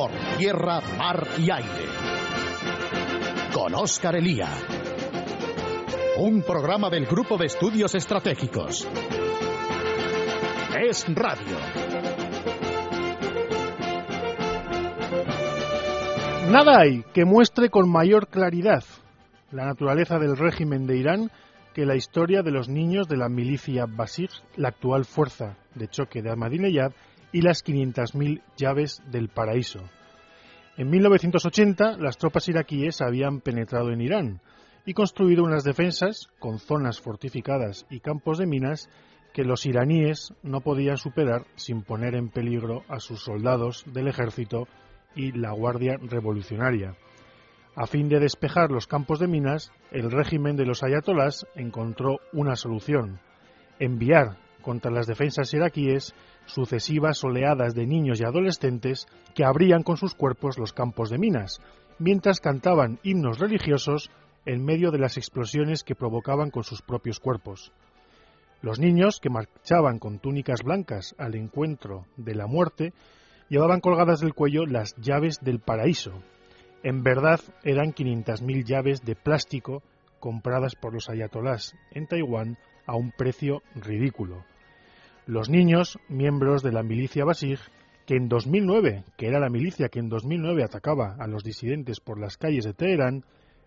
por tierra, mar y aire. Con Óscar Elía. Un programa del Grupo de Estudios Estratégicos. Es Radio. Nada hay que muestre con mayor claridad la naturaleza del régimen de Irán que la historia de los niños de la milicia Basij, la actual fuerza de choque de Ahmadinejad, y las 500.000 llaves del paraíso. En 1980, las tropas iraquíes habían penetrado en Irán y construido unas defensas con zonas fortificadas y campos de minas que los iraníes no podían superar sin poner en peligro a sus soldados del ejército y la Guardia Revolucionaria. A fin de despejar los campos de minas, el régimen de los ayatolás encontró una solución, enviar contra las defensas iraquíes sucesivas oleadas de niños y adolescentes que abrían con sus cuerpos los campos de minas, mientras cantaban himnos religiosos en medio de las explosiones que provocaban con sus propios cuerpos. Los niños, que marchaban con túnicas blancas al encuentro de la muerte, llevaban colgadas del cuello las llaves del paraíso, en verdad eran 500.000 llaves de plástico compradas por los ayatolás en Taiwán a un precio ridículo. Los niños, miembros de la milicia Basij, que en 2009, que era la milicia que en 2009 atacaba a los disidentes por las calles de Teherán,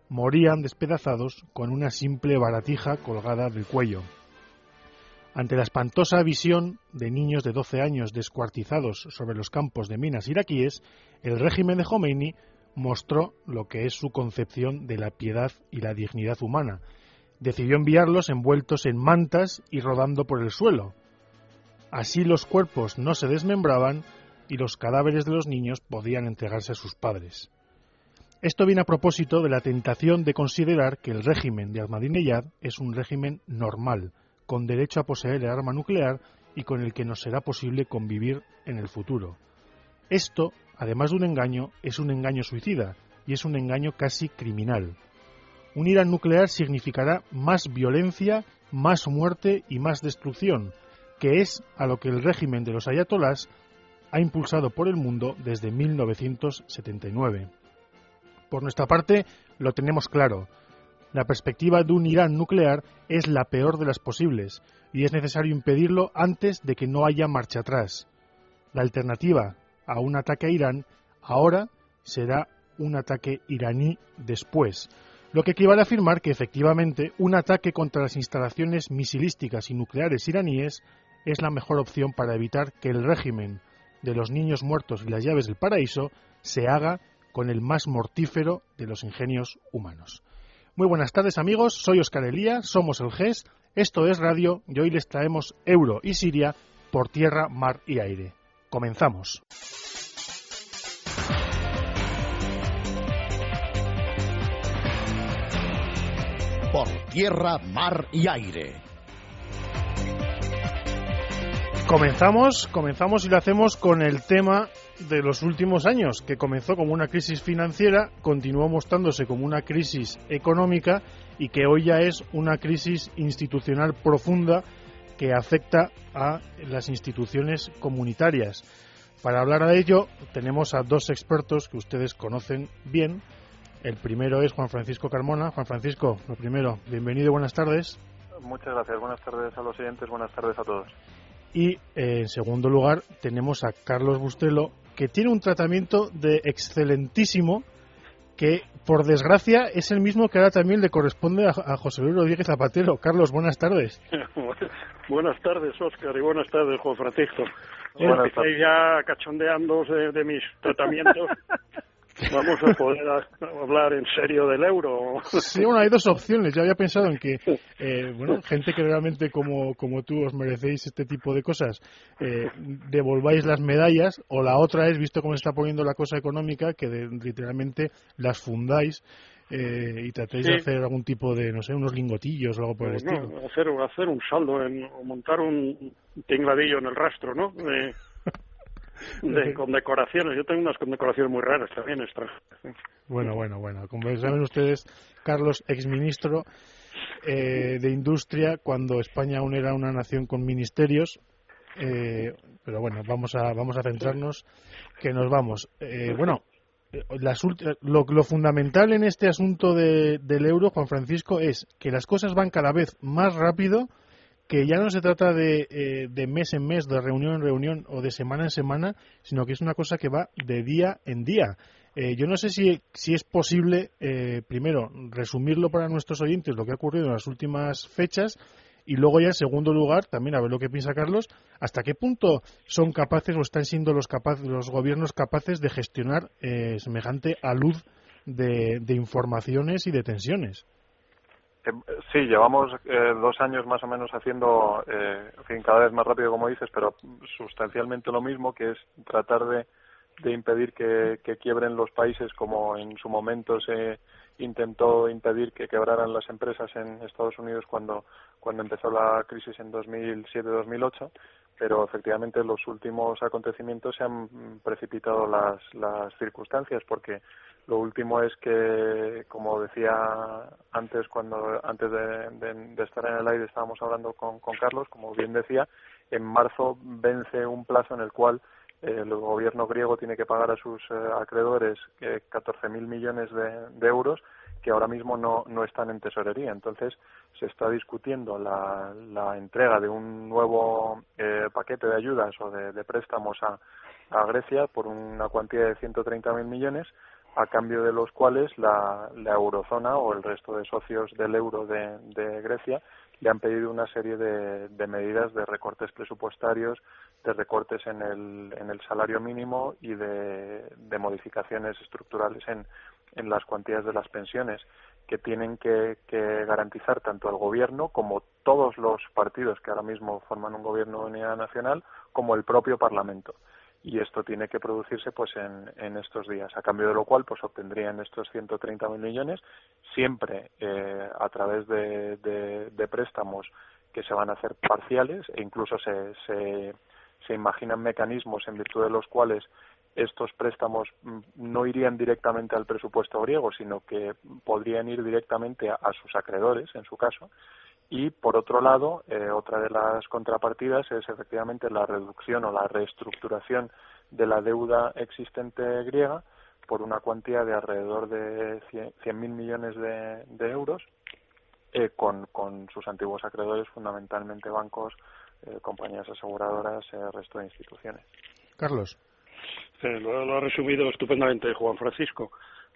morían despedazados con una simple baratija colgada del cuello. Ante la espantosa visión de niños de 12 años descuartizados sobre los campos de minas iraquíes, el régimen de Khomeini mostró lo que es su concepción de la piedad y la dignidad humana. Decidió enviarlos envueltos en mantas y rodando por el suelo. Así los cuerpos no se desmembraban y los cadáveres de los niños podían entregarse a sus padres. Esto viene a propósito de la tentación de considerar que el régimen de Ahmadinejad es un régimen normal, con derecho a poseer el arma nuclear y con el que nos será posible convivir en el futuro. Esto además de un engaño, es un engaño suicida y es un engaño casi criminal. Un Irán nuclear significará más violencia, más muerte y más destrucción, que es a lo que el régimen de los ayatolás ha impulsado por el mundo desde 1979. Por nuestra parte, lo tenemos claro. La perspectiva de un Irán nuclear es la peor de las posibles y es necesario impedirlo antes de que no haya marcha atrás. La alternativa, a un ataque a Irán, ahora será un ataque iraní después, lo que equivale a afirmar que efectivamente un ataque contra las instalaciones misilísticas y nucleares iraníes es la mejor opción para evitar que el régimen de los niños muertos y las llaves del paraíso se haga con el más mortífero de los ingenios humanos. Muy buenas tardes amigos, soy Oscar Elía, somos el GES, esto es Radio y hoy les traemos Euro y Siria por tierra, mar y aire. Comenzamos. Por tierra, mar y aire. Comenzamos, comenzamos y lo hacemos con el tema de los últimos años, que comenzó como una crisis financiera, continuó mostrándose como una crisis económica y que hoy ya es una crisis institucional profunda que afecta a las instituciones comunitarias. Para hablar de ello tenemos a dos expertos que ustedes conocen bien. El primero es Juan Francisco Carmona. Juan Francisco, lo primero, bienvenido buenas tardes. Muchas gracias. Buenas tardes a los oyentes, buenas tardes a todos. Y eh, en segundo lugar tenemos a Carlos Bustelo, que tiene un tratamiento de excelentísimo que por desgracia es el mismo que ahora también le corresponde a, José Luis Rodríguez Zapatero. Carlos, buenas tardes. buenas tardes, Óscar, y buenas tardes, Juan Francisco. Estáis ya cachondeando de, mis tratamientos. Vamos a poder hablar en serio del euro. Sí, bueno, hay dos opciones. Yo había pensado en que, eh, bueno, gente que realmente como, como tú os merecéis este tipo de cosas, eh, devolváis las medallas, o la otra es, visto cómo se está poniendo la cosa económica, que literalmente las fundáis eh, y tratéis de hacer algún tipo de, no sé, unos lingotillos o algo por el estilo. Hacer, hacer un saldo, en, o montar un tingladillo en el rastro, ¿no? de condecoraciones. Yo tengo unas condecoraciones muy raras también. Bueno, bueno, bueno. Como saben ustedes, Carlos, exministro eh, de Industria, cuando España aún era una nación con ministerios, eh, pero bueno, vamos a, vamos a centrarnos, que nos vamos. Eh, bueno, las, lo, lo, fundamental en este asunto de, del euro, Juan Francisco, es que las cosas van cada vez más rápido, que ya no se trata de, eh, de, mes en mes, de reunión en reunión o de semana en semana, sino que es una cosa que va de día en día. Eh, yo no sé si, si es posible, eh, primero, resumirlo para nuestros oyentes lo que ha ocurrido en las últimas fechas y luego ya en segundo lugar, también a ver lo que piensa Carlos, hasta qué punto son capaces o están siendo los, capaces, los gobiernos capaces de gestionar eh, semejante alud de, de informaciones y de tensiones. Eh, sí, llevamos eh, dos años más o menos haciendo, eh, en fin, cada vez más rápido como dices, pero sustancialmente lo mismo, que es tratar de, de impedir que, quiebren los países como en su momento se intentó impedir que quebraran las empresas en Estados Unidos cuando, cuando empezó la crisis en 2007-2008, pero efectivamente los últimos acontecimientos se han precipitado las, las circunstancias porque lo último es que, como decía antes, cuando antes de, estar en el aire estábamos hablando con, con Carlos, como bien decía, en marzo vence un plazo en el cual el gobierno griego tiene que pagar a sus eh, acreedores eh, 14.000 millones de, euros que ahora mismo no, no están en tesorería. Entonces, se está discutiendo la, la entrega de un nuevo eh, paquete de ayudas o de, préstamos a, a, Grecia por una cuantía de 130.000 millones, a cambio de los cuales la, la, eurozona o el resto de socios del euro de, Grecia le han pedido una serie de, medidas de recortes presupuestarios, de recortes en el, en el salario mínimo y de, modificaciones estructurales en, en, las cuantías de las pensiones que tienen que, que, garantizar tanto el gobierno como todos los partidos que ahora mismo forman un gobierno de unidad nacional como el propio parlamento y esto tiene que producirse pues en, estos días. A cambio de lo cual pues obtendrían estos 130.000 millones siempre eh, a través de, de, de, préstamos que se van a hacer parciales e incluso se, se, imaginan mecanismos en virtud de los cuales estos préstamos mm, no irían directamente al presupuesto griego, sino que podrían ir directamente a sus acreedores, en su caso, y por otro lado, eh, otra de las contrapartidas es efectivamente la reducción o la reestructuración de la deuda existente griega por una cuantía de alrededor de 100.000 millones de, de euros eh, con, con, sus antiguos acreedores, fundamentalmente bancos, eh, compañías aseguradoras, el resto de instituciones. Carlos. lo, lo, ha resumido estupendamente Juan Francisco.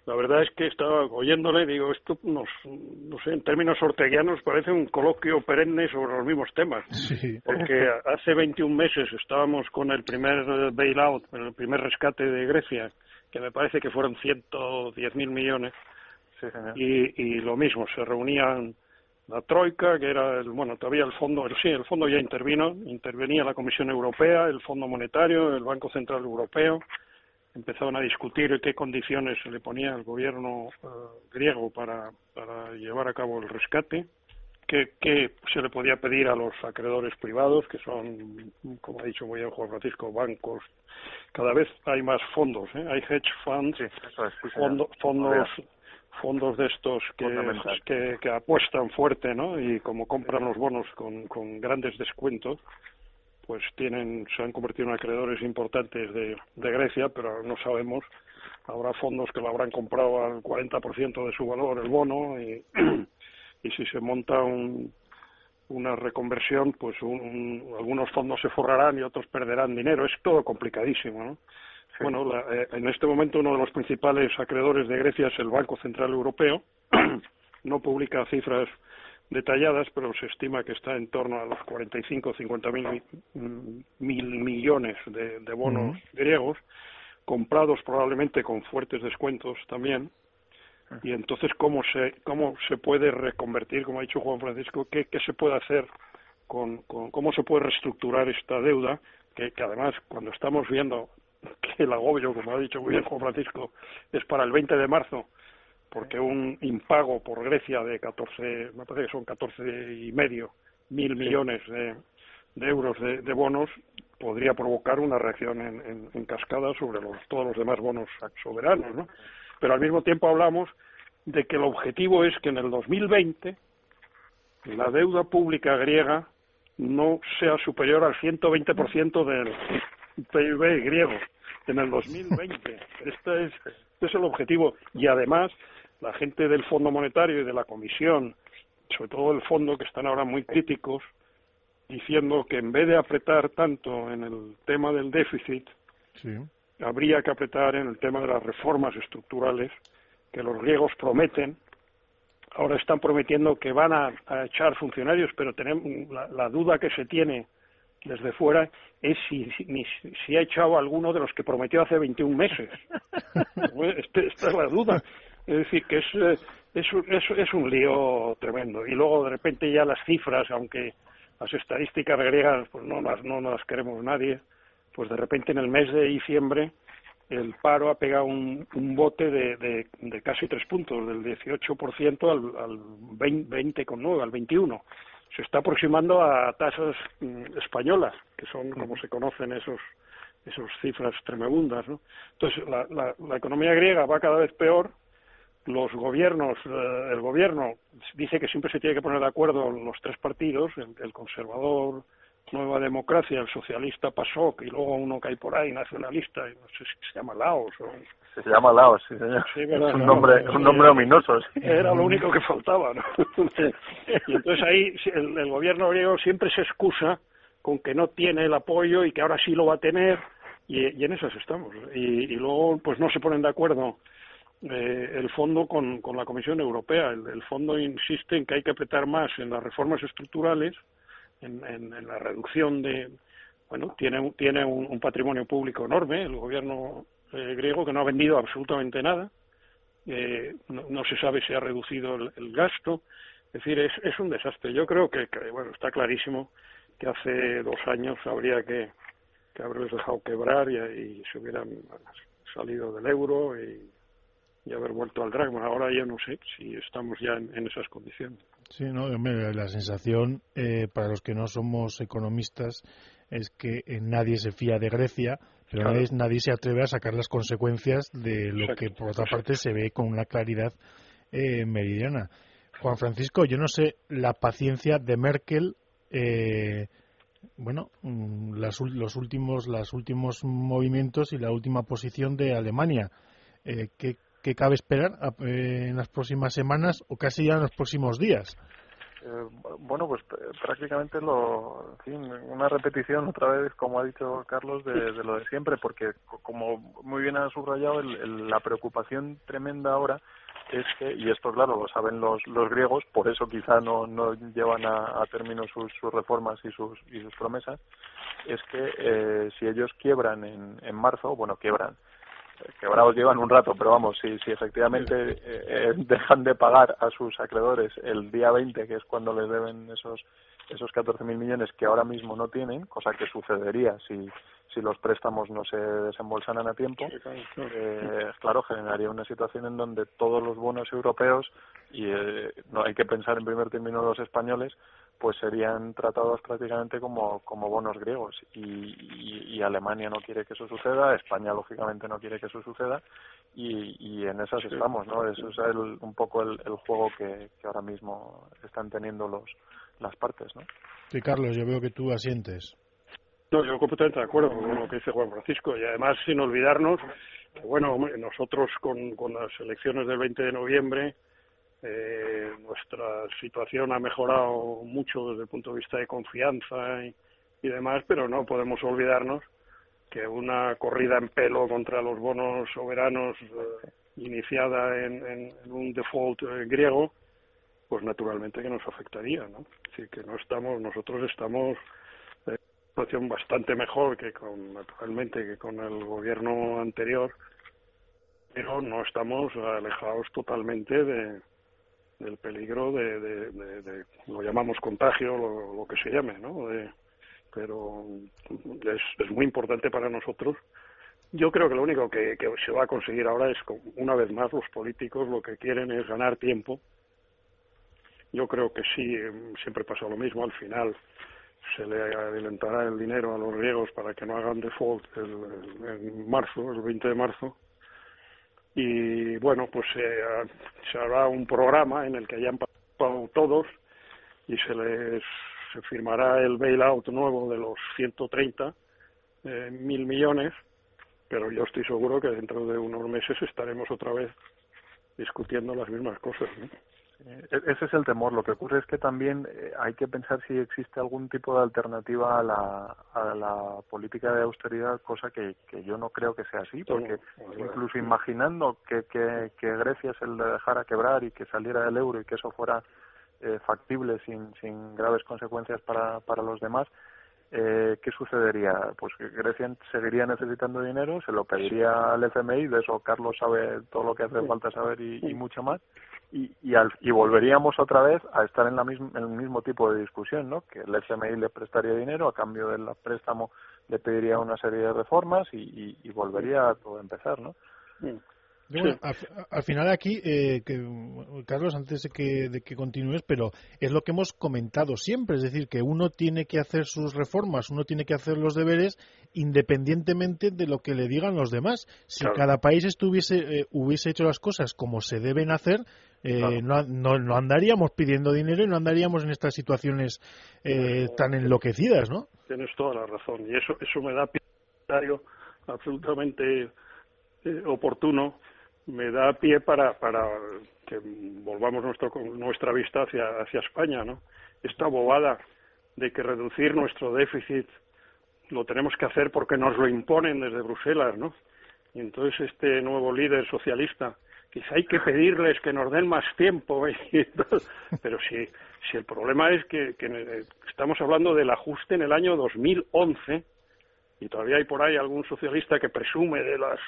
La verdad es que estaba oyéndole, digo, esto nos, no sé, en términos orteguianos parece un coloquio perenne sobre los mismos temas. Sí. Porque hace 21 meses estábamos con el primer bailout, el primer rescate de Grecia, que me parece que fueron 110 mil millones. Sí, y, y lo mismo, se reunían la Troika, que era, el, bueno, todavía el fondo, el, sí, el fondo ya intervino, intervenía la Comisión Europea, el Fondo Monetario, el Banco Central Europeo, empezaron a discutir qué condiciones se le ponía al gobierno uh, griego para, para llevar a cabo el rescate, qué, qué se le podía pedir a los acreedores privados, que son, como ha dicho muy bien Juan Francisco, bancos. Cada vez hay más fondos, ¿eh? hay hedge funds, sí, es, fondo, fondos fondos de estos que, que, que, apuestan fuerte, ¿no? Y como compran los bonos con, con grandes descuentos, pues tienen se han convertido en acreedores importantes de, de Grecia, pero no sabemos. Habrá fondos que lo habrán comprado al 40% de su valor el bono y, y si se monta un, una reconversión, pues un, algunos fondos se forrarán y otros perderán dinero. Es todo complicadísimo, ¿no? Sí. Bueno, la, eh, en este momento uno de los principales acreedores de Grecia es el Banco Central Europeo. no publica cifras detalladas, pero se estima que está en torno a los 45 o 50 mil, mil millones de, de bonos uh -huh. griegos, comprados probablemente con fuertes descuentos también. Y entonces, ¿cómo se, cómo se puede reconvertir, como ha dicho Juan Francisco, qué, qué se puede hacer con, con cómo se puede reestructurar esta deuda, que, que además, cuando estamos viendo que el agobio, como ha dicho muy bien Juan Francisco, es para el 20 de marzo, porque un impago por Grecia de 14, me parece que son 14 y medio mil millones de, de euros de, de, bonos podría provocar una reacción en, en, en, cascada sobre los, todos los demás bonos soberanos, ¿no? Pero al mismo tiempo hablamos de que el objetivo es que en el 2020 la deuda pública griega no sea superior al 120% del PIB griego en el 2020. Este es, este es el objetivo. Y además, la gente del Fondo Monetario y de la Comisión, sobre todo el Fondo, que están ahora muy críticos, diciendo que en vez de apretar tanto en el tema del déficit, habría que apretar en el tema de las reformas estructurales que los griegos prometen. Ahora están prometiendo que van a, echar funcionarios, pero tenemos la, duda que se tiene desde fuera es si, si, ha echado alguno de los que prometió hace 21 meses. Este, esta es la duda. Es decir, que es, eh, es, es, es un lío tremendo. Y luego, de repente, ya las cifras, aunque las estadísticas griegas pues no las, no las queremos nadie, pues de repente en el mes de diciembre el paro ha pegado un, un bote de, de, de, casi tres puntos, del 18% al, al 20,9, al 21. Se está aproximando a tasas mm, españolas, que son como se conocen esos esas cifras tremebundas. ¿no? Entonces, la, la, la economía griega va cada vez peor, los gobiernos, eh, el gobierno dice que siempre se tiene que poner de acuerdo los tres partidos, el, conservador, Nueva Democracia, el socialista PASOK y luego uno que hay por ahí, nacionalista, no sé si se llama Laos o... Se llama Laos, sí señor. es un nombre, un nombre ominoso. Era lo único que faltaba, ¿no? y entonces ahí el, gobierno griego siempre se excusa con que no tiene el apoyo y que ahora sí lo va a tener y, y en esas estamos. Y, y luego pues no se ponen de acuerdo eh, el fondo con, con, la Comisión Europea. El, fondo insiste en que hay que apretar más en las reformas estructurales, en, en, la reducción de. Bueno, tiene, tiene un, patrimonio público enorme el gobierno eh, griego que no ha vendido absolutamente nada. Eh, no, se sabe si ha reducido el, gasto. Es decir, es, es un desastre. Yo creo que, bueno, está clarísimo que hace dos años habría que, que haberles dejado quebrar y, y se hubieran salido del euro y y haber vuelto al dragma. Ahora ya no sé si estamos ya en, esas condiciones. Sí, no, la sensación eh, para los que no somos economistas es que eh, nadie se fía de Grecia, pero nadie, se atreve a sacar las consecuencias de lo que por otra parte se ve con una claridad eh, meridiana. Juan Francisco, yo no sé la paciencia de Merkel. bueno, mm, las, los últimos, los últimos movimientos y la última posición de Alemania. ¿qué, que cabe esperar eh, en las próximas semanas o casi ya en los próximos días? Eh, bueno, pues prácticamente lo, una repetición otra vez, como ha dicho Carlos, de, lo de siempre, porque como muy bien ha subrayado, la preocupación tremenda ahora es que, y esto claro lo saben los, los griegos, por eso quizá no, no llevan a, término sus, sus reformas y sus, y sus promesas, es que eh, si ellos quiebran en, en marzo, bueno, quiebran, quebrados llevan un rato, pero vamos, si, si efectivamente eh, eh, dejan de pagar a sus acreedores el día 20, que es cuando les deben esos esos 14.000 millones que ahora mismo no tienen, cosa que sucedería si, si los préstamos no se desembolsaran a tiempo, eh, claro, generaría una situación en donde todos los bonos europeos, y no hay que pensar en primer término los españoles, pues serían tratados prácticamente como, como bonos griegos y, y, Alemania no quiere que eso suceda, España lógicamente no quiere que eso suceda y, y en esas estamos, ¿no? Eso es el, un poco el, el juego que, que, ahora mismo están teniendo los las partes, ¿no? Sí, Carlos, yo veo que tú asientes. No, yo completamente de acuerdo con lo que dice Juan Francisco y además sin olvidarnos que, bueno, nosotros con, con las elecciones del 20 de noviembre eh, nuestra situación ha mejorado mucho desde el punto de vista de confianza y, demás, pero no podemos olvidarnos que una corrida en pelo contra los bonos soberanos eh, iniciada en, un default eh, griego, pues naturalmente que nos afectaría, ¿no? Que no estamos, nosotros estamos en una situación bastante mejor que con, naturalmente, que con el gobierno anterior, pero no estamos alejados totalmente de, del peligro de, de, lo llamamos contagio, lo, lo, que se llame, ¿no? pero es, es muy importante para nosotros. Yo creo que lo único que, se va a conseguir ahora es, una vez más, los políticos lo que quieren es ganar tiempo. Yo creo que sí, siempre pasa lo mismo, al final se le adelantará el dinero a los griegos para que no hagan default el, en marzo, el 20 de marzo, y bueno, pues se hará un programa en el que hayan pasado todos y se les se firmará el bailout nuevo de los 130 eh, mil millones, pero yo estoy seguro que dentro de unos meses estaremos otra vez discutiendo las mismas cosas. Eh, e-, ese es el temor. Lo que ocurre es que también eh, hay que pensar si existe algún tipo de alternativa a la, a la política de austeridad, cosa que, que yo no creo que sea así, porque incluso imaginando que, que, que Grecia se le dejara quebrar y que saliera del euro y que eso fuera eh, factible sin, sin graves consecuencias para, para los demás, eh, ¿qué sucedería? Pues que Grecia seguiría necesitando dinero, se lo pediría al FMI, de eso Carlos sabe todo lo que hace falta saber y, y mucho más, y, y, al, y volveríamos otra vez a estar en, la misma, en el mismo tipo de discusión, ¿no? Que el FMI le prestaría dinero, a cambio del préstamo le pediría una serie de reformas y, y, y volvería a todo empezar, ¿no? Al, final aquí, eh, que, Carlos, antes de que, de que continúes, pero es lo que hemos comentado siempre, es decir, que uno tiene que hacer sus reformas, uno tiene que hacer los deberes independientemente de lo que le digan los demás. Si cada país estuviese, eh, hubiese hecho las cosas como se deben hacer, eh, no, no, andaríamos pidiendo dinero y no andaríamos en estas situaciones tan enloquecidas, ¿no? Tienes toda la razón y eso, eso me da absolutamente oportuno me da pie para, para que volvamos nuestro, nuestra vista hacia, hacia España, ¿no? Esta bobada de que reducir nuestro déficit lo tenemos que hacer porque nos lo imponen desde Bruselas, ¿no? Y entonces este nuevo líder socialista, quizá hay que pedirles que nos den más tiempo, pero si, si el problema es que, que estamos hablando del ajuste en el año 2011 y todavía hay por ahí algún socialista que presume de las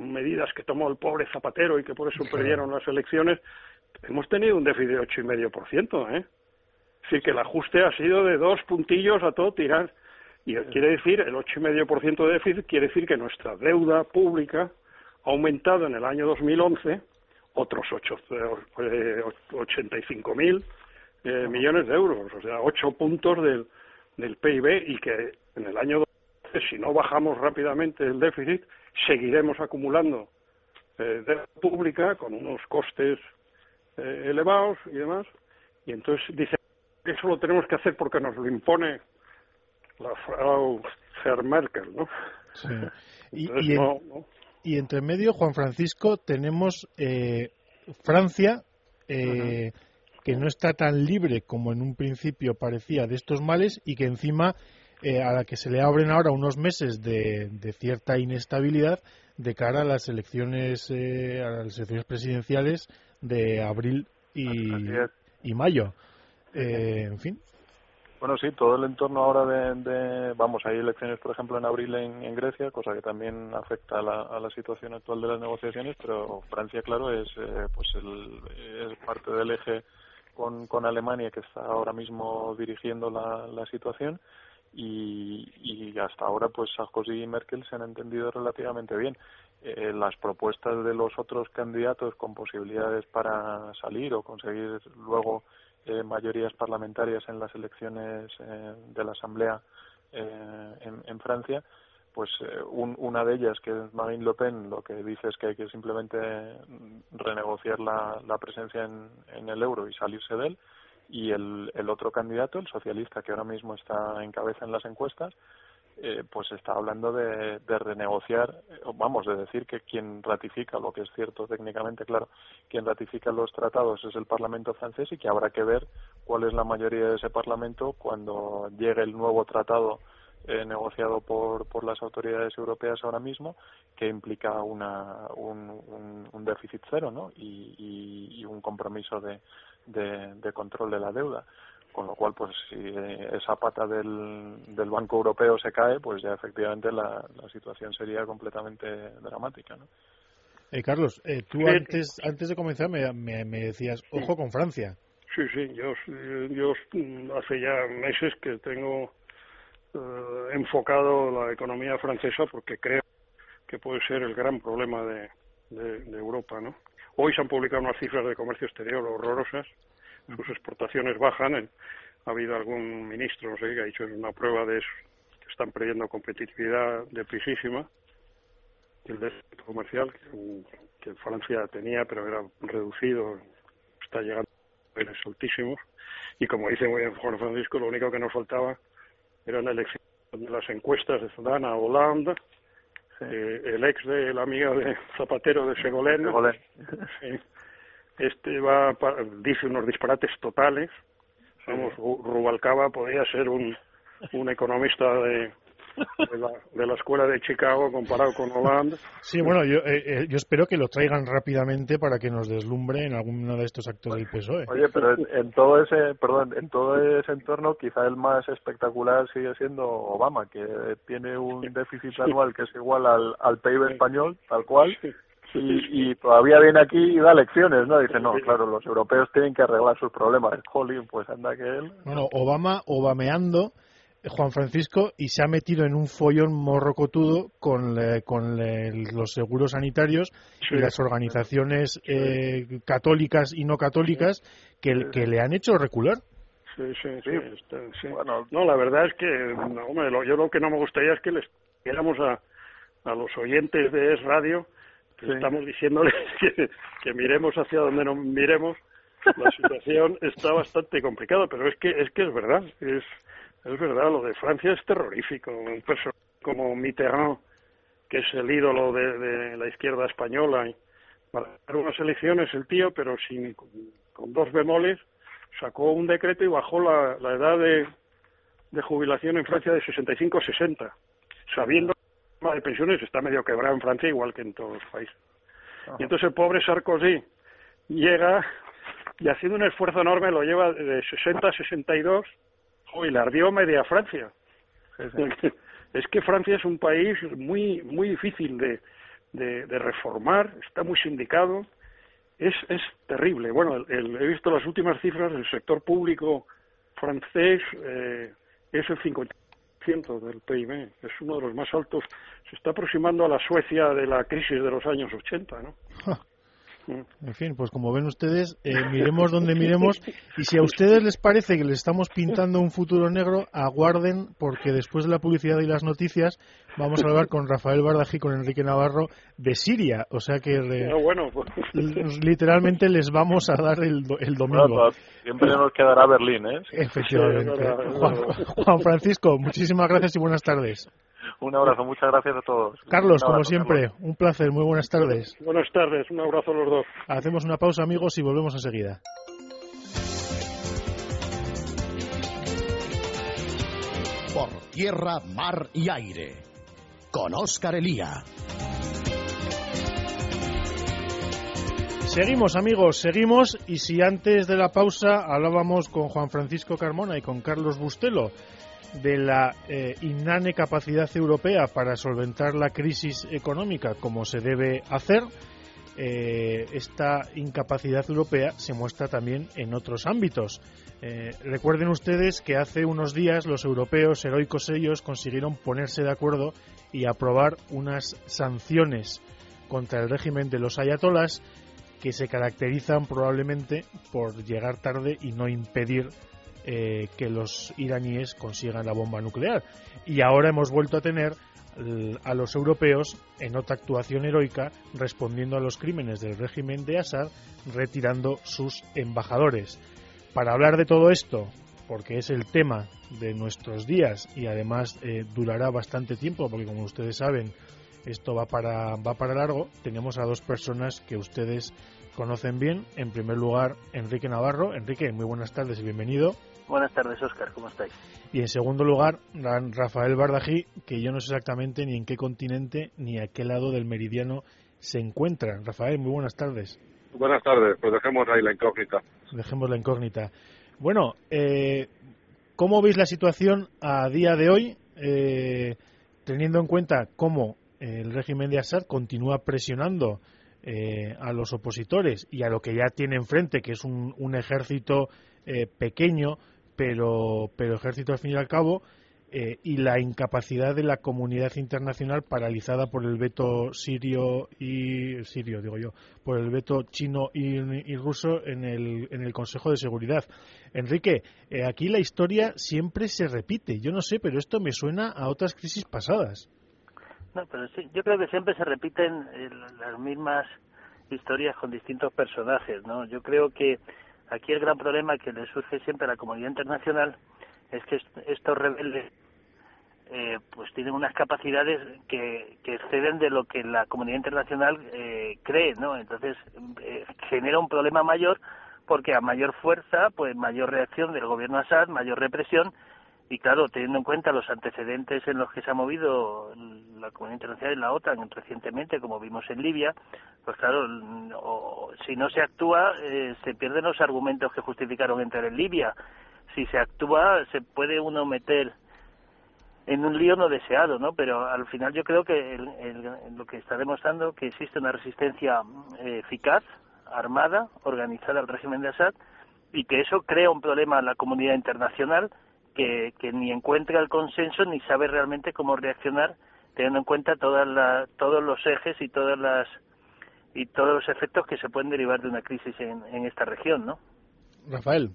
medidas que tomó el pobre Zapatero y que por eso perdieron las elecciones, hemos tenido un déficit de ocho y medio por ciento, ¿eh? Es decir, que el ajuste ha sido de dos puntillos a todo tirar. Y quiere decir, el ocho y medio por ciento de déficit quiere decir que nuestra deuda pública ha aumentado en el año 2011 otros ocho, eh, 85 mil eh, millones de euros, o sea, ocho puntos del, del PIB y que en el año 2012, si no bajamos rápidamente el déficit, seguiremos acumulando eh, deuda pública con unos costes eh, elevados y demás. Y entonces dice que eso lo tenemos que hacer porque nos lo impone la Frau Merkel, ¿no? Sí. Y, entre medio, Juan Francisco, tenemos eh, Francia, eh, que no está tan libre como en un principio parecía de estos males y que encima eh, a la que se le abren ahora unos meses de, cierta inestabilidad de cara a las elecciones eh, a las elecciones presidenciales de abril y, mayo. Eh, en fin. Bueno, sí, todo el entorno ahora de, vamos, hay elecciones, por ejemplo, en abril en, Grecia, cosa que también afecta a la, situación actual de las negociaciones, pero Francia, claro, es pues el, es parte del eje con, con Alemania que está ahora mismo dirigiendo la, la situación y, y hasta ahora pues Sarkozy y Merkel se han entendido relativamente bien. Eh, las propuestas de los otros candidatos con posibilidades para salir o conseguir luego eh, mayorías parlamentarias en las elecciones eh, de la Asamblea en, en, Francia, pues una de ellas, que es Marine Le Pen, lo que dice es que hay que simplemente renegociar la, la presencia en, en el euro y salirse de él y el, el otro candidato, el socialista que ahora mismo está en cabeza en las encuestas, eh, pues está hablando de, de renegociar, eh, vamos, de decir que quien ratifica, lo que es cierto técnicamente, claro, quien ratifica los tratados es el Parlamento francés y que habrá que ver cuál es la mayoría de ese Parlamento cuando llegue el nuevo tratado eh, negociado por, por las autoridades europeas ahora mismo, que implica una, un, déficit cero ¿no? y un compromiso de, de, control de la deuda. Con lo cual, pues si esa pata del, del Banco Europeo se cae, pues ya efectivamente la, la situación sería completamente dramática. ¿no? Eh, Carlos, eh, tú antes, antes de comenzar me, me, decías, ojo con Francia. Sí, sí, yo, yo hace ya meses que tengo eh, enfocado la economía francesa porque creo que puede ser el gran problema de, de Europa, ¿no? Hoy se han publicado unas cifras de comercio exterior horrorosas. Sus exportaciones bajan. Ha habido algún ministro, no sé, que ha dicho en una prueba de eso, que están perdiendo competitividad de prisísima. El déficit comercial que, Francia tenía, pero era reducido, está llegando a niveles altísimos. Y como dice muy bien Juan Francisco, lo único que nos faltaba eran elecciones de las encuestas de Zidane Hollande, eh, el ex de la amiga de Zapatero de Segolén, este va dice unos disparates totales. Vamos, Rubalcaba podría ser un, un economista de, de la, escuela de Chicago comparado con Hollande. Sí, bueno, yo, eh, eh, yo espero que lo traigan rápidamente para que nos deslumbre en alguno de estos actos del PSOE. Oye, pero en, todo ese, perdón, en todo ese entorno quizá el más espectacular sigue siendo Obama, que tiene un déficit anual que es igual al, al PIB español, tal cual. Y, todavía viene aquí y da lecciones, ¿no? Dice, no, claro, los europeos tienen que arreglar sus problemas. Jolín, pues anda que él... Bueno, Obama, Obameando, Juan Francisco y se ha metido en un follón morrocotudo con, con los seguros sanitarios y las organizaciones eh, católicas y no católicas que, que le han hecho recular. Sí, sí, sí. no, la verdad es que, hombre, yo lo que no me gustaría es que les diéramos a, a los oyentes de Es Radio, que estamos diciéndoles que, que miremos hacia donde no miremos, la situación está bastante complicada, pero es que es que es verdad, es es verdad, lo de Francia es terrorífico. Un personaje como Mitterrand, que es el ídolo de, la izquierda española, y para unas elecciones el tío, pero sin con dos bemoles, sacó un decreto y bajó la, la edad de, de jubilación en Francia de 65 a 60, sabiendo que el sistema de pensiones está medio quebrado en Francia igual que en todos los países. Y entonces el pobre Sarkozy llega y haciendo un esfuerzo enorme lo lleva de 60 a 62 y le ardió media Francia. Es que Francia es un país muy muy difícil de, de, reformar, está muy sindicado, es, es terrible. Bueno, he visto las últimas cifras del sector público francés, eh, es el 50% del PIB, es uno de los más altos, se está aproximando a la Suecia de la crisis de los años 80, ¿no? En fin, pues como ven ustedes, eh, miremos donde miremos y si a ustedes les parece que les estamos pintando un futuro negro, aguarden porque después de la publicidad y las noticias vamos a hablar con Rafael Bardají y con Enrique Navarro de Siria, o sea que bueno, pues. literalmente les vamos a dar el, el domingo. siempre nos quedará Berlín, ¿eh? Efectivamente. Juan Francisco, muchísimas gracias y buenas tardes. Un abrazo, muchas gracias a todos. Carlos, como siempre, un placer, muy buenas tardes. Buenas tardes, un abrazo a los dos. Hacemos una pausa, amigos, y volvemos enseguida. Por tierra, mar y aire. Con Oscar Elía. Seguimos amigos, seguimos y si antes de la pausa hablábamos con Juan Francisco Carmona y con Carlos Bustelo de la eh, inane capacidad europea para solventar la crisis económica como se debe hacer, eh, esta incapacidad europea se muestra también en otros ámbitos. Eh, recuerden ustedes que hace unos días los europeos, heroicos ellos, consiguieron ponerse de acuerdo y aprobar unas sanciones contra el régimen de los ayatolas que se caracterizan probablemente por llegar tarde y no impedir eh, que los iraníes consigan la bomba nuclear. Y ahora hemos vuelto a tener a los europeos en otra actuación heroica respondiendo a los crímenes del régimen de Assad retirando sus embajadores. Para hablar de todo esto, porque es el tema de nuestros días y además eh, durará bastante tiempo, porque como ustedes saben, esto va para, va para largo, tenemos a dos personas que ustedes conocen bien. En primer lugar, Enrique Navarro. Enrique, muy buenas tardes y bienvenido. Buenas tardes, Oscar, ¿cómo estáis? Y en segundo lugar, Rafael Bardají, que yo no sé exactamente ni en qué continente ni a qué lado del meridiano se encuentra. Rafael, muy buenas tardes. Buenas tardes, pues dejemos ahí la incógnita. Dejemos la incógnita. Bueno, eh, ¿cómo veis la situación a día de hoy, eh, teniendo en cuenta cómo el régimen de Assad continúa presionando eh, a los opositores y a lo que ya tiene enfrente, que es un, un ejército pequeño, pero, pero ejército al fin y al cabo, eh, y la incapacidad de la comunidad internacional paralizada por el veto sirio y sirio digo yo por el veto chino y, ruso en el, en el Consejo de Seguridad. Enrique, eh, aquí la historia siempre se repite. Yo no sé, pero esto me suena a otras crisis pasadas. No, pero sí, yo creo que siempre se repiten eh, las mismas historias con distintos personajes, ¿no? Yo creo que Aquí el gran problema que le surge siempre a la comunidad internacional es que estos rebeldes eh, pues tienen unas capacidades que, que, exceden de lo que la comunidad internacional eh, cree, ¿no? Entonces eh, genera un problema mayor porque a mayor fuerza, pues mayor reacción del gobierno Assad, mayor represión y claro, teniendo en cuenta los antecedentes en los que se ha movido la comunidad internacional y la OTAN recientemente, como vimos en Libia, pues claro, si no se actúa, eh, se pierden los argumentos que justificaron entrar en Libia. Si se actúa, se puede uno meter en un lío no deseado, ¿no? Pero al final yo creo que lo que está demostrando que existe una resistencia eh, eficaz, armada, organizada al régimen de Assad, y que eso crea un problema a la comunidad internacional que, ni encuentra el consenso ni sabe realmente cómo reaccionar teniendo en cuenta todas todos los ejes y todas las y todos los efectos que se pueden derivar de una crisis en, en esta región, ¿no? Rafael.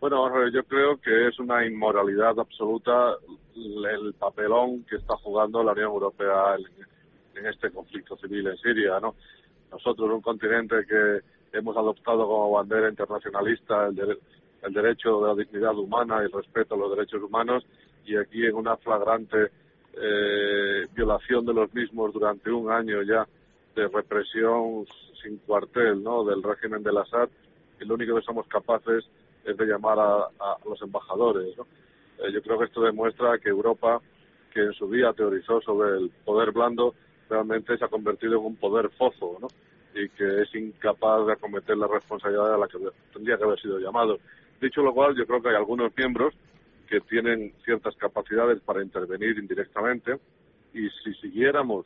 Bueno, yo creo que es una inmoralidad absoluta el papelón que está jugando la Unión Europea en, este conflicto civil en Siria, ¿no? Nosotros, un continente que hemos adoptado como bandera internacionalista el, el derecho de la dignidad humana y el respeto a los derechos humanos y aquí en una flagrante eh, violación de los mismos durante un año ya de represión sin cuartel ¿no? del régimen del Assad y lo único que somos capaces es de llamar a, los embajadores. ¿no? Eh, yo creo que esto demuestra que Europa, que en su día teorizó sobre el poder blando, realmente se ha convertido en un poder fozo ¿no? y que es incapaz de acometer la responsabilidad a la que tendría que haber sido llamado. Dicho lo cual, yo creo que hay algunos miembros que tienen ciertas capacidades para intervenir indirectamente y si siguiéramos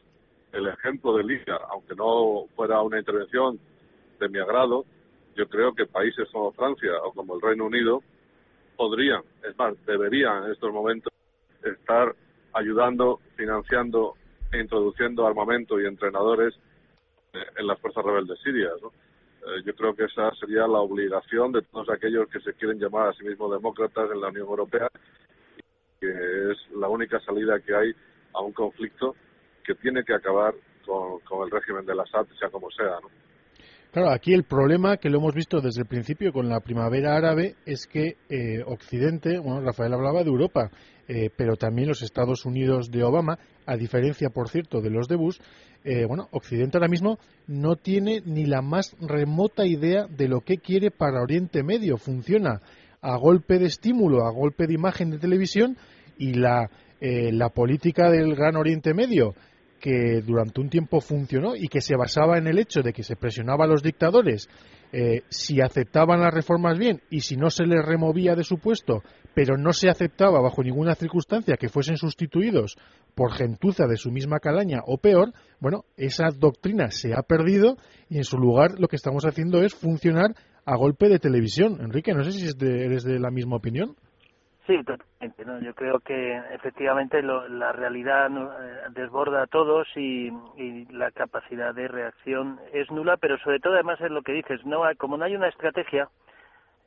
el ejemplo de Libia, aunque no fuera una intervención de mi agrado, yo creo que países como Francia o como el Reino Unido podrían, es más, deberían en estos momentos estar ayudando, financiando e introduciendo armamento y entrenadores eh, en las fuerzas rebeldes sirias. ¿no? Eh, yo creo que esa sería la obligación de todos aquellos que se quieren llamar a sí mismos demócratas en la Unión Europea, que es la única salida que hay a un conflicto que tiene que acabar con, el régimen del Assad, sea como sea. ¿no? Claro, aquí el problema que lo hemos visto desde el principio con la primavera árabe es que eh, Occidente, bueno, Rafael hablaba de Europa, eh, pero también los Estados Unidos de Obama, a diferencia, por cierto, de los de Bush, eh, bueno, Occidente ahora mismo no tiene ni la más remota idea de lo que quiere para Oriente Medio. Funciona a golpe de estímulo, a golpe de imagen de televisión y la, la política del Gran Oriente Medio que durante un tiempo funcionó y que se basaba en el hecho de que se presionaba a los dictadores eh, si aceptaban las reformas bien y si no se les removía de su puesto, pero no se aceptaba bajo ninguna circunstancia que fuesen sustituidos por gentuza de su misma calaña o peor, bueno, esa doctrina se ha perdido y en su lugar lo que estamos haciendo es funcionar a golpe de televisión. Enrique, no sé si eres de la misma opinión. Sí, totalmente. ¿no? Yo creo que efectivamente la realidad eh, desborda a todos y, la capacidad de reacción es nula, pero sobre todo además es lo que dices, no como no hay una estrategia,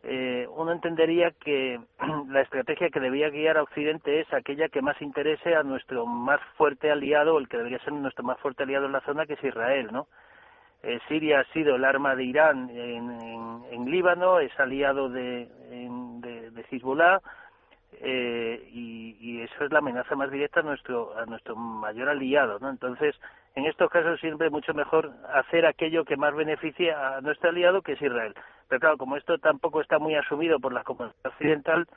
eh, uno entendería que la estrategia que debía guiar a Occidente es aquella que más interese a nuestro más fuerte aliado, el que debería ser nuestro más fuerte aliado en la zona, que es Israel, ¿no? Eh, Siria ha sido el arma de Irán en, en, Líbano, es aliado de, de, de Hezbollah, eh, y, y, eso es la amenaza más directa a nuestro a nuestro mayor aliado no entonces en estos casos siempre mucho mejor hacer aquello que más beneficia a nuestro aliado que es Israel. Pero claro como esto tampoco está muy asumido por la comunidad occidental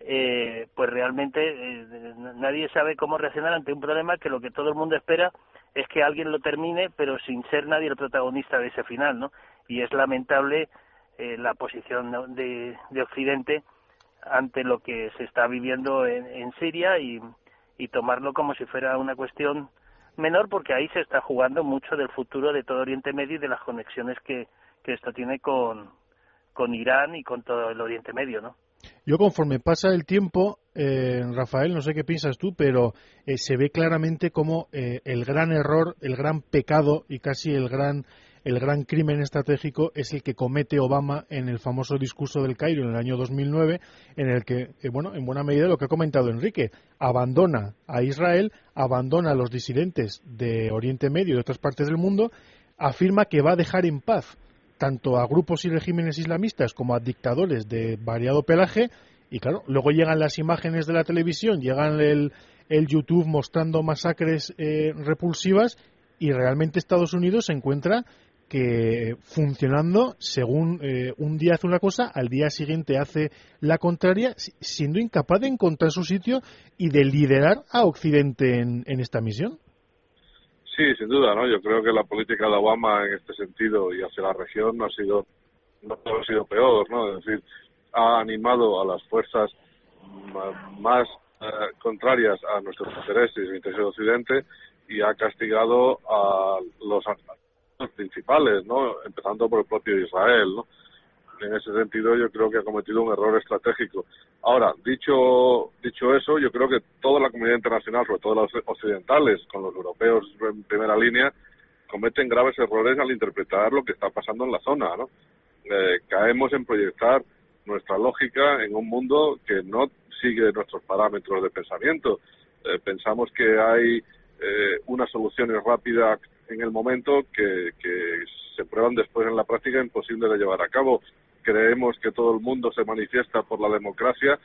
eh, pues realmente eh, nadie sabe cómo reaccionar ante un problema que lo que todo el mundo espera es que alguien lo termine pero sin ser nadie el protagonista de ese final no y es lamentable eh, la posición de, de Occidente ante lo que se está viviendo en, Siria y, tomarlo como si fuera una cuestión menor porque ahí se está jugando mucho del futuro de todo Oriente Medio y de las conexiones que, esto tiene con, con Irán y con todo el Oriente Medio, ¿no? Yo conforme pasa el tiempo, eh, Rafael, no sé qué piensas tú, pero eh, se ve claramente como eh, el gran error, el gran pecado y casi el gran el gran crimen estratégico es el que comete Obama en el famoso discurso del Cairo en el año 2009, en el que, eh, bueno, en buena medida lo que ha comentado Enrique, abandona a Israel, abandona a los disidentes de Oriente Medio y de otras partes del mundo, afirma que va a dejar en paz tanto a grupos y regímenes islamistas como a dictadores de variado pelaje. Y claro, luego llegan las imágenes de la televisión, llegan el, el YouTube mostrando masacres eh, repulsivas y realmente Estados Unidos se encuentra que funcionando según eh, un día hace una cosa, al día siguiente hace la contraria, siendo incapaz de encontrar su sitio y de liderar a Occidente en, esta misión. Sí, sin duda, ¿no? Yo creo que la política de Obama en este sentido y hacia la región no ha sido no ha sido peor, ¿no? Es decir, ha animado a las fuerzas más eh, contrarias a nuestros intereses y intereses de Occidente y ha castigado a los principales, ¿no? Empezando por el propio Israel, ¿no? En ese sentido, yo creo que ha cometido un error estratégico. Ahora, dicho dicho eso, yo creo que toda la comunidad internacional, sobre todo los occidentales, con los europeos en primera línea, cometen graves errores al interpretar lo que está pasando en la zona, ¿no? Eh, caemos en proyectar nuestra lógica en un mundo que no sigue nuestros parámetros de pensamiento. Eh, pensamos que hay eh, unas soluciones rápidas en el momento que, se prueban después en la práctica imposible de llevar a cabo. Creemos que todo el mundo se manifiesta por la democracia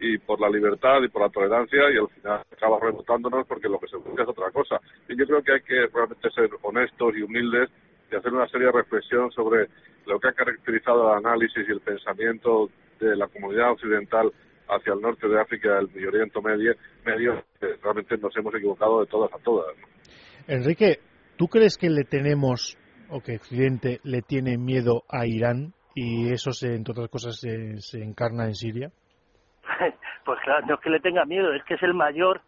y por la libertad y por la tolerancia y al final acaba rebotándonos porque lo que se busca es otra cosa. Y yo creo que hay que realmente ser honestos y humildes y hacer una seria reflexión sobre lo que ha caracterizado el análisis y el pensamiento de la comunidad occidental hacia el norte de África, el Medio Oriente Medio, medio realmente nos hemos equivocado de todas a todas. Enrique, ¿Tú crees que le tenemos o que Occidente le tiene miedo a Irán y eso, se, entre otras cosas, se, encarna en Siria? Pues claro, no es que le tenga miedo, es que es el mayor,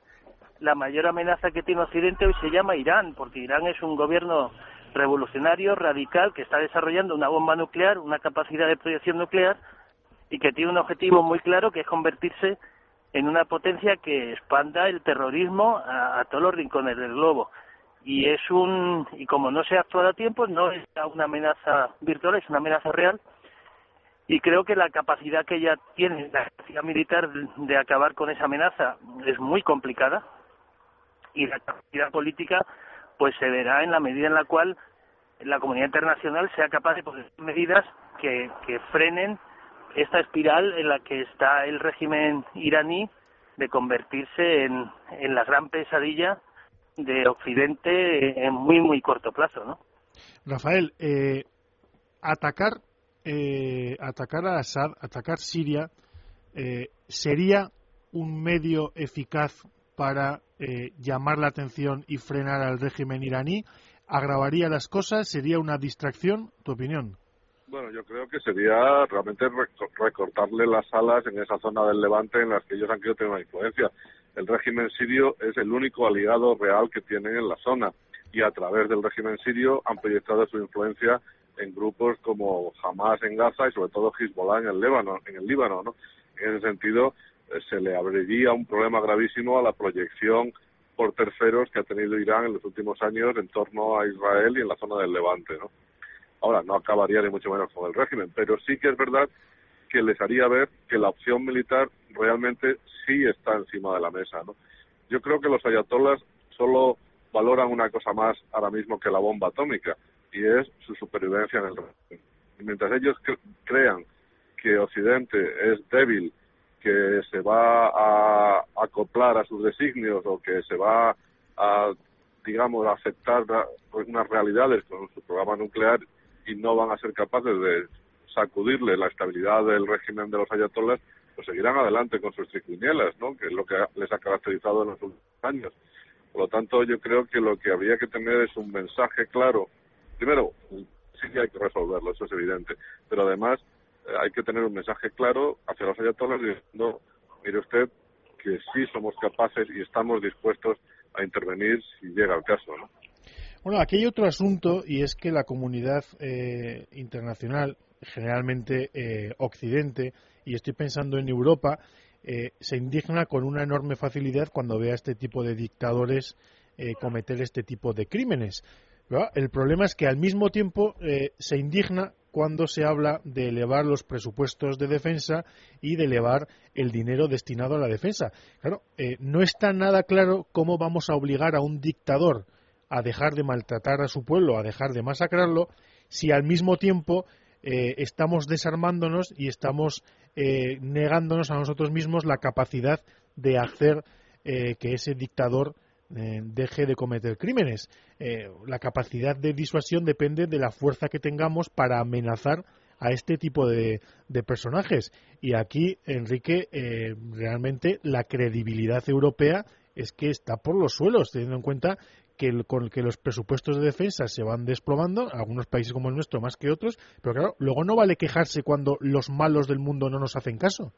la mayor amenaza que tiene Occidente hoy se llama Irán, porque Irán es un gobierno revolucionario, radical, que está desarrollando una bomba nuclear, una capacidad de proyección nuclear y que tiene un objetivo muy claro que es convertirse en una potencia que expanda el terrorismo a todos los rincones del globo y es un y como no se ha actuado a tiempo no es una amenaza virtual es una amenaza real. Y creo que la capacidad que ella tiene la capacidad militar de acabar con esa amenaza es muy complicada y la capacidad política pues se verá en la medida en la cual la comunidad internacional sea capaz de poner medidas que, que frenen esta espiral en la que está el régimen iraní de convertirse en, en la gran pesadilla de Occidente en muy, muy corto plazo, ¿no? Rafael, eh, atacar, eh, atacar a Assad, atacar Siria, eh, ¿sería un medio eficaz para llamar la atención y frenar al régimen iraní? ¿Agravaría las cosas? ¿Sería una distracción? ¿Tu opinión? Bueno, yo creo que sería realmente recortarle las alas en esa zona del Levante en las que ellos han querido tener una influencia el régimen sirio es el único aliado real que tienen en la zona y a través del régimen sirio han proyectado su influencia en grupos como Hamas en Gaza y sobre todo Hezbollah en el Líbano, en el Líbano, ¿no? En ese sentido eh, se le abriría un problema gravísimo a la proyección por terceros que ha tenido Irán en los últimos años en torno a Israel y en la zona del Levante, ¿no? Ahora, no acabaría ni mucho menos con el régimen, pero sí que es verdad que les haría ver que la opción militar realmente sí está encima de la mesa. ¿no? Yo creo que los ayatolás solo valoran una cosa más ahora mismo que la bomba atómica y es su supervivencia en el régimen. mientras ellos crean que Occidente es débil, que se va a acoplar a sus designios o que se va a, digamos, aceptar unas realidades con su programa nuclear y no van a ser capaces de sacudirle la estabilidad del régimen de los ayatolás, pues seguirán adelante con sus triquinielas, ¿no? que es lo que les ha caracterizado en los últimos años. Por lo tanto, yo creo que lo que habría que tener es un mensaje claro. Primero, sí que hay que resolverlo, eso es evidente, pero además eh, hay que tener un mensaje claro hacia los ayatolás diciendo, mire usted, que sí somos capaces y estamos dispuestos a intervenir si llega el caso, ¿no? Bueno, aquí hay otro asunto y es que la comunidad eh, internacional, generalmente eh, Occidente, y estoy pensando en Europa, eh, se indigna con una enorme facilidad cuando ve a este tipo de dictadores eh, cometer este tipo de crímenes. El problema es que al mismo tiempo se indigna cuando se habla de elevar los presupuestos de defensa y de elevar el dinero destinado a la defensa. Claro, no está nada claro cómo vamos a obligar a un dictador a dejar de maltratar a su pueblo, a dejar de masacrarlo, si al mismo tiempo eh, estamos desarmándonos y estamos eh, negándonos a nosotros mismos la capacidad de hacer eh, que ese dictador deje de cometer crímenes. la capacidad de disuasión depende de la fuerza que tengamos para amenazar a este tipo de, de personajes. Y aquí, Enrique, realmente la credibilidad europea es que está por los suelos, teniendo en cuenta que, con que los presupuestos de defensa se van desplomando, algunos países como el nuestro más que otros, pero claro, luego no vale quejarse cuando los malos del mundo no nos hacen caso.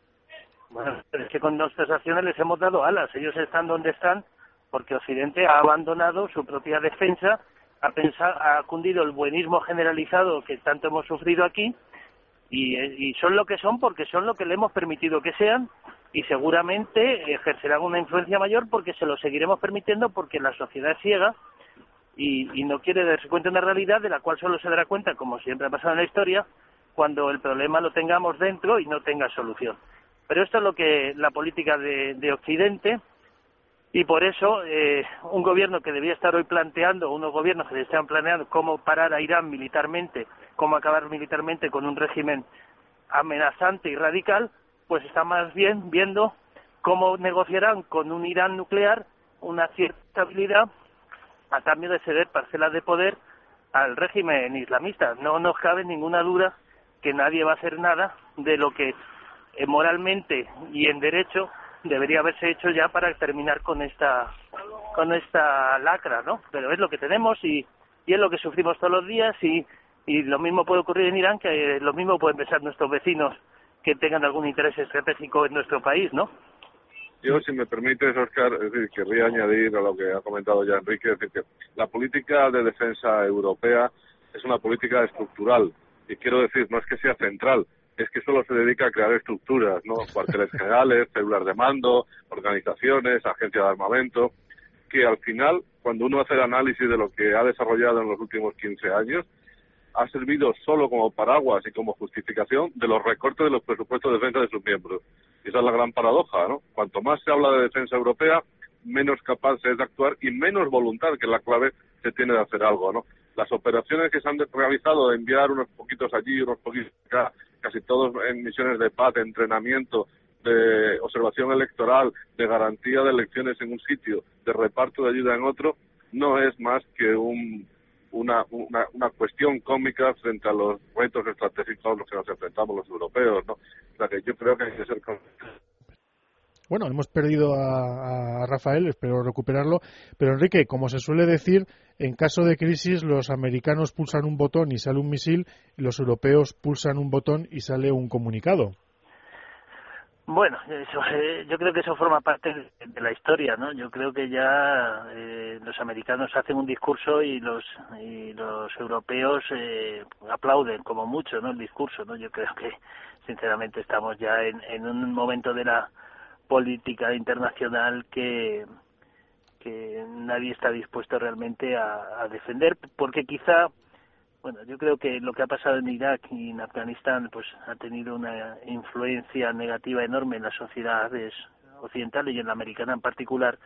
Bueno, es que con nuestras acciones les hemos dado alas, ellos están donde están porque Occidente ha abandonado su propia defensa, ha, pensado, ha cundido el buenismo generalizado que tanto hemos sufrido aquí y, y son lo que son porque son lo que le hemos permitido que sean y seguramente ejercerán una influencia mayor porque se lo seguiremos permitiendo porque la sociedad es ciega y, no quiere darse cuenta de una realidad de la cual solo se dará cuenta, como siempre ha pasado en la historia, cuando el problema lo tengamos dentro y no tenga solución. Pero esto es lo que la política de, Occidente y por eso eh, un gobierno que debía estar hoy planteando, unos gobiernos que están planeando cómo parar a Irán militarmente, cómo acabar militarmente con un régimen amenazante y radical, pues está más bien viendo cómo negociarán con un Irán nuclear una cierta estabilidad a cambio de ceder parcelas de poder al régimen islamista. No nos cabe ninguna duda que nadie va a hacer nada de lo que eh, moralmente y en derecho debería haberse hecho ya para terminar con esta con esta lacra, ¿no? Pero es lo que tenemos y, y es lo que sufrimos todos los días y, y lo mismo puede ocurrir en Irán que lo mismo pueden pensar nuestros vecinos que tengan algún interés estratégico en nuestro país, ¿no? Yo, si me permites, Oscar, querría añadir a lo que ha comentado ya Enrique, es decir, que la política de defensa europea es una política estructural. Y quiero decir, no es que sea central, es que solo se dedica a crear estructuras, ¿no? Cuarteles generales, células de mando, organizaciones, agencias de armamento, que al final, cuando uno hace el análisis de lo que ha desarrollado en los últimos 15 años, ha servido solo como paraguas y como justificación de los recortes de los presupuestos de defensa de sus miembros. Y esa es la gran paradoja, ¿no? Cuanto más se habla de defensa europea, menos capaz se es de actuar y menos voluntad, que es la clave, se tiene de hacer algo, ¿no? Las operaciones que se han realizado de enviar unos poquitos allí, unos poquitos acá, casi todos en misiones de paz, de entrenamiento, de observación electoral, de garantía de elecciones en un sitio, de reparto de ayuda en otro, no es más que un una, una, una, cuestión cómica frente a los retos estratégicos a los que nos enfrentamos los europeos, ¿no? O sea que yo creo que hay que ser bueno, hemos perdido a, Rafael, espero recuperarlo. Pero Enrique, como se suele decir, en caso de crisis los americanos pulsan un botón y sale un misil, los europeos pulsan un botón y sale un comunicado. Bueno, eh, yo creo que eso forma parte de la historia, ¿no? Yo creo que ya eh, los americanos hacen un discurso y los y los europeos eh, aplauden como mucho, ¿no? El discurso, ¿no? Yo creo que sinceramente estamos ya en un momento de la política internacional que que nadie está dispuesto realmente a, defender, porque quizá bueno, yo creo que lo que ha pasado en Irak y en Afganistán pues ha tenido una influencia negativa enorme en las sociedades occidentales y en la americana en particular.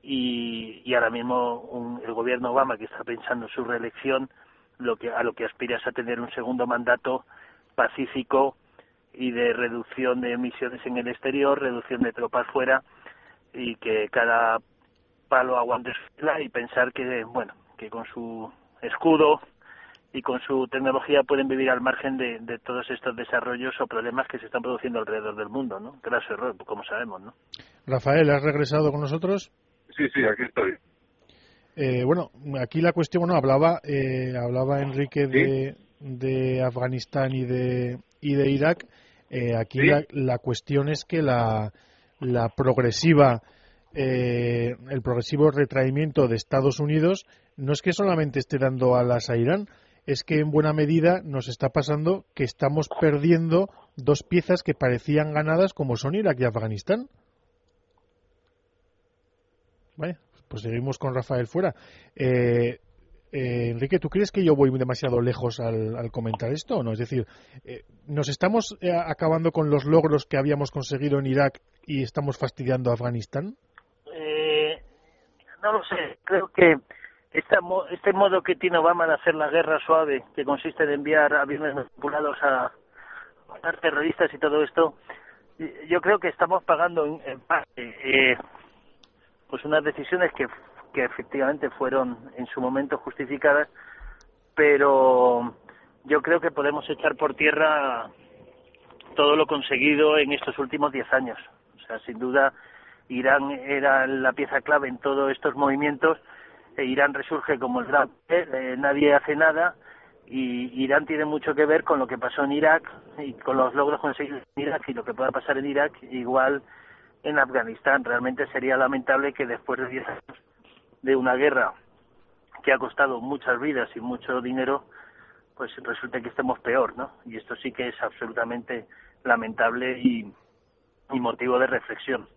Y, y ahora mismo el gobierno Obama que está pensando en su reelección lo que a lo que aspira es a tener un segundo mandato pacífico y de reducción de emisiones en el exterior, reducción de tropas fuera y que cada palo aguante su y pensar que bueno que con su escudo y con su tecnología pueden vivir al margen de, todos estos desarrollos o problemas que se están produciendo alrededor del mundo, ¿no? Graso error, como sabemos, ¿no? Rafael, ¿has regresado con nosotros? Sí, sí, aquí estoy. Eh, bueno, aquí la cuestión, bueno, hablaba, eh, hablaba Enrique de, de Afganistán y de, y de Irak. Eh, aquí la, la, cuestión es que la, la progresiva, el progresivo retraimiento de Estados Unidos no es que solamente esté dando alas a Irán, es que en buena medida nos está pasando que estamos perdiendo dos piezas que parecían ganadas como son Irak y Afganistán. Vale, pues seguimos con Rafael fuera. Eh, eh, Enrique, ¿tú crees que yo voy demasiado lejos al, comentar esto o no? Es decir, eh, ¿nos estamos acabando con los logros que habíamos conseguido en Irak y estamos fastidiando a Afganistán? no lo sé. Creo que este modo que tiene Obama de hacer la guerra suave, que consiste en enviar aviones manipulados a matar terroristas y todo esto, yo creo que estamos pagando en, parte eh, pues unas decisiones que, que efectivamente fueron en su momento justificadas, pero yo creo que podemos echar por tierra todo lo conseguido en estos últimos diez años. O sea, sin duda, Irán era la pieza clave en todos estos movimientos. E Irán resurge como el gran eh, nadie hace nada y Irán tiene mucho que ver con lo que pasó en Irak y con los logros conseguidos en Irak y lo que pueda pasar en Irak igual en Afganistán. Realmente sería lamentable que después de diez años de una guerra que ha costado muchas vidas y mucho dinero, pues resulta que estemos peor, ¿no? Y esto sí que es absolutamente lamentable y, motivo de reflexión.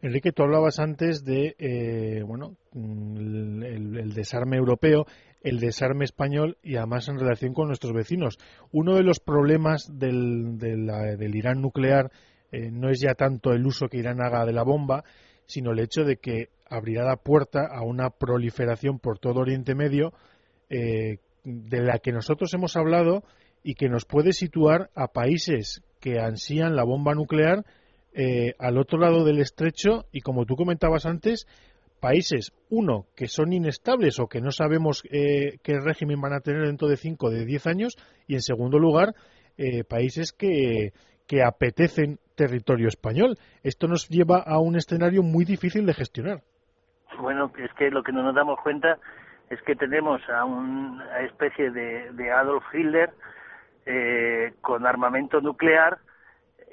Enrique, tú hablabas antes de eh, bueno el, desarme europeo, el desarme español y además en relación con nuestros vecinos. Uno de los problemas del, del Irán nuclear eh, no es ya tanto el uso que Irán haga de la bomba, sino el hecho de que abrirá la puerta a una proliferación por todo Oriente Medio eh, de la que nosotros hemos hablado y que nos puede situar a países que ansían la bomba nuclear eh, al otro lado del estrecho y como tú comentabas antes, países, uno, que son inestables o que no sabemos eh, qué régimen van a tener dentro de 5 o de 10 años y en segundo lugar, eh, países que, que apetecen territorio español. Esto nos lleva a un escenario muy difícil de gestionar. Bueno, es que lo que no nos damos cuenta es que tenemos a una especie de, Adolf Hitler eh, con armamento nuclear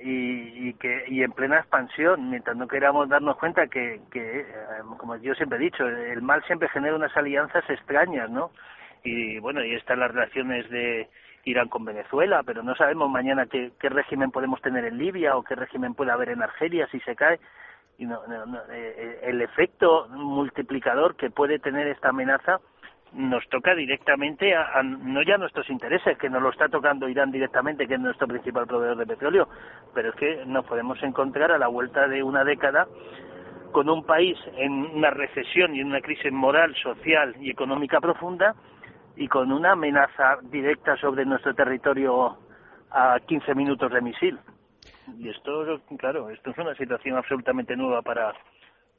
y, que y en plena expansión mientras no queramos darnos cuenta que, que eh, como yo siempre he dicho el mal siempre genera unas alianzas extrañas no y bueno y están las relaciones de Irán con Venezuela pero no sabemos mañana qué, qué régimen podemos tener en Libia o qué régimen puede haber en Argelia si se cae. Y no, eh, eh, el efecto multiplicador que puede tener esta amenaza nos toca directamente a, no ya nuestros intereses, que nos lo está tocando Irán directamente, que es nuestro principal proveedor de petróleo, pero es que nos podemos encontrar a la vuelta de una década con un país en una recesión y en una crisis moral, social y económica profunda y con una amenaza directa sobre nuestro territorio a 15 minutos de misil. Y esto, claro, esto es una situación absolutamente nueva para,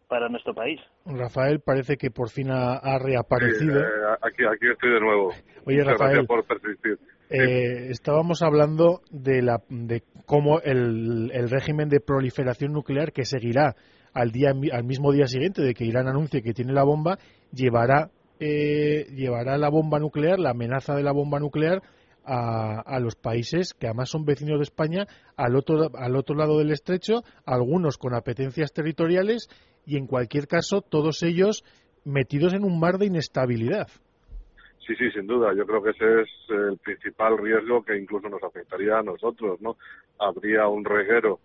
para nuestro país. Rafael parece que por fin ha, reaparecido. Eh, aquí, aquí estoy de nuevo. Oye, Rafael, por persistir. Eh, estábamos hablando de, la, de cómo el, el, régimen de proliferación nuclear que seguirá al, día, al mismo día siguiente de que Irán anuncie que tiene la bomba, llevará, eh, llevará la bomba nuclear, la amenaza de la bomba nuclear a, los países que además son vecinos de España al otro, al otro lado del estrecho, algunos con apetencias territoriales y en cualquier caso todos ellos metidos en un mar de inestabilidad. Sí, sí, sin duda. Yo creo que ese es el principal riesgo que incluso nos afectaría a nosotros, ¿no? Habría un reguero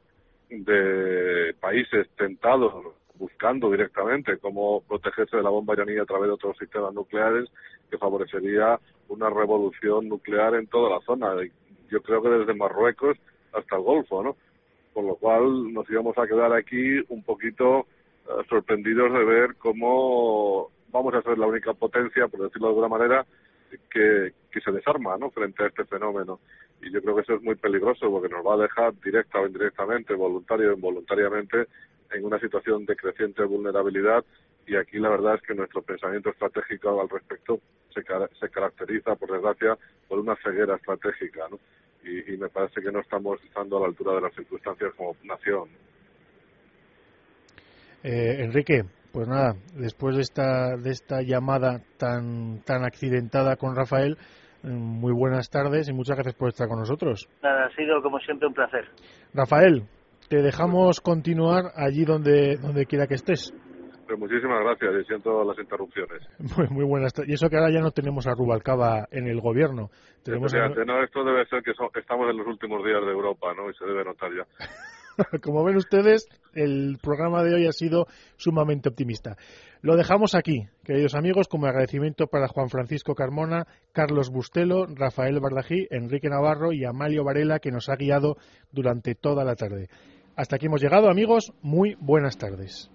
de países tentados buscando directamente cómo protegerse de la bomba iraní a través de otros sistemas nucleares que favorecería una revolución nuclear en toda la zona. Yo creo que desde Marruecos hasta el Golfo, ¿no? Con lo cual nos íbamos a quedar aquí un poquito eh, sorprendidos de ver cómo vamos a ser la única potencia, por decirlo de alguna manera, que, que se desarma ¿no? frente a este fenómeno. Y yo creo que eso es muy peligroso porque nos va a dejar directa o indirectamente, voluntario o involuntariamente, en una situación de creciente vulnerabilidad y aquí la verdad es que nuestro pensamiento estratégico al respecto se, se caracteriza, por desgracia, por una ceguera estratégica, ¿no? Y, me parece que no estamos estando a la altura de las circunstancias como nación. Eh, Enrique, pues nada, después de esta, de esta llamada tan, tan accidentada con Rafael, mm, muy buenas tardes y muchas gracias por estar con nosotros. Nada, ha sido como siempre un placer. Rafael, te dejamos continuar allí donde, donde quiera que estés. Pues muchísimas gracias y siento las interrupciones. Muy, muy buenas. Y eso que ahora ya no tenemos a Rubalcaba en el gobierno. Tenemos no, esto debe ser que estamos en los últimos días de Europa, ¿no? Y se debe notar ya. Como ven ustedes, el programa de hoy ha sido sumamente optimista. Lo dejamos aquí, queridos amigos, como agradecimiento para Juan Francisco Carmona, Carlos Bustelo, Rafael Bardají, Enrique Navarro y Amalio Varela, que nos ha guiado durante toda la tarde. Hasta aquí hemos llegado, amigos. Muy buenas tardes.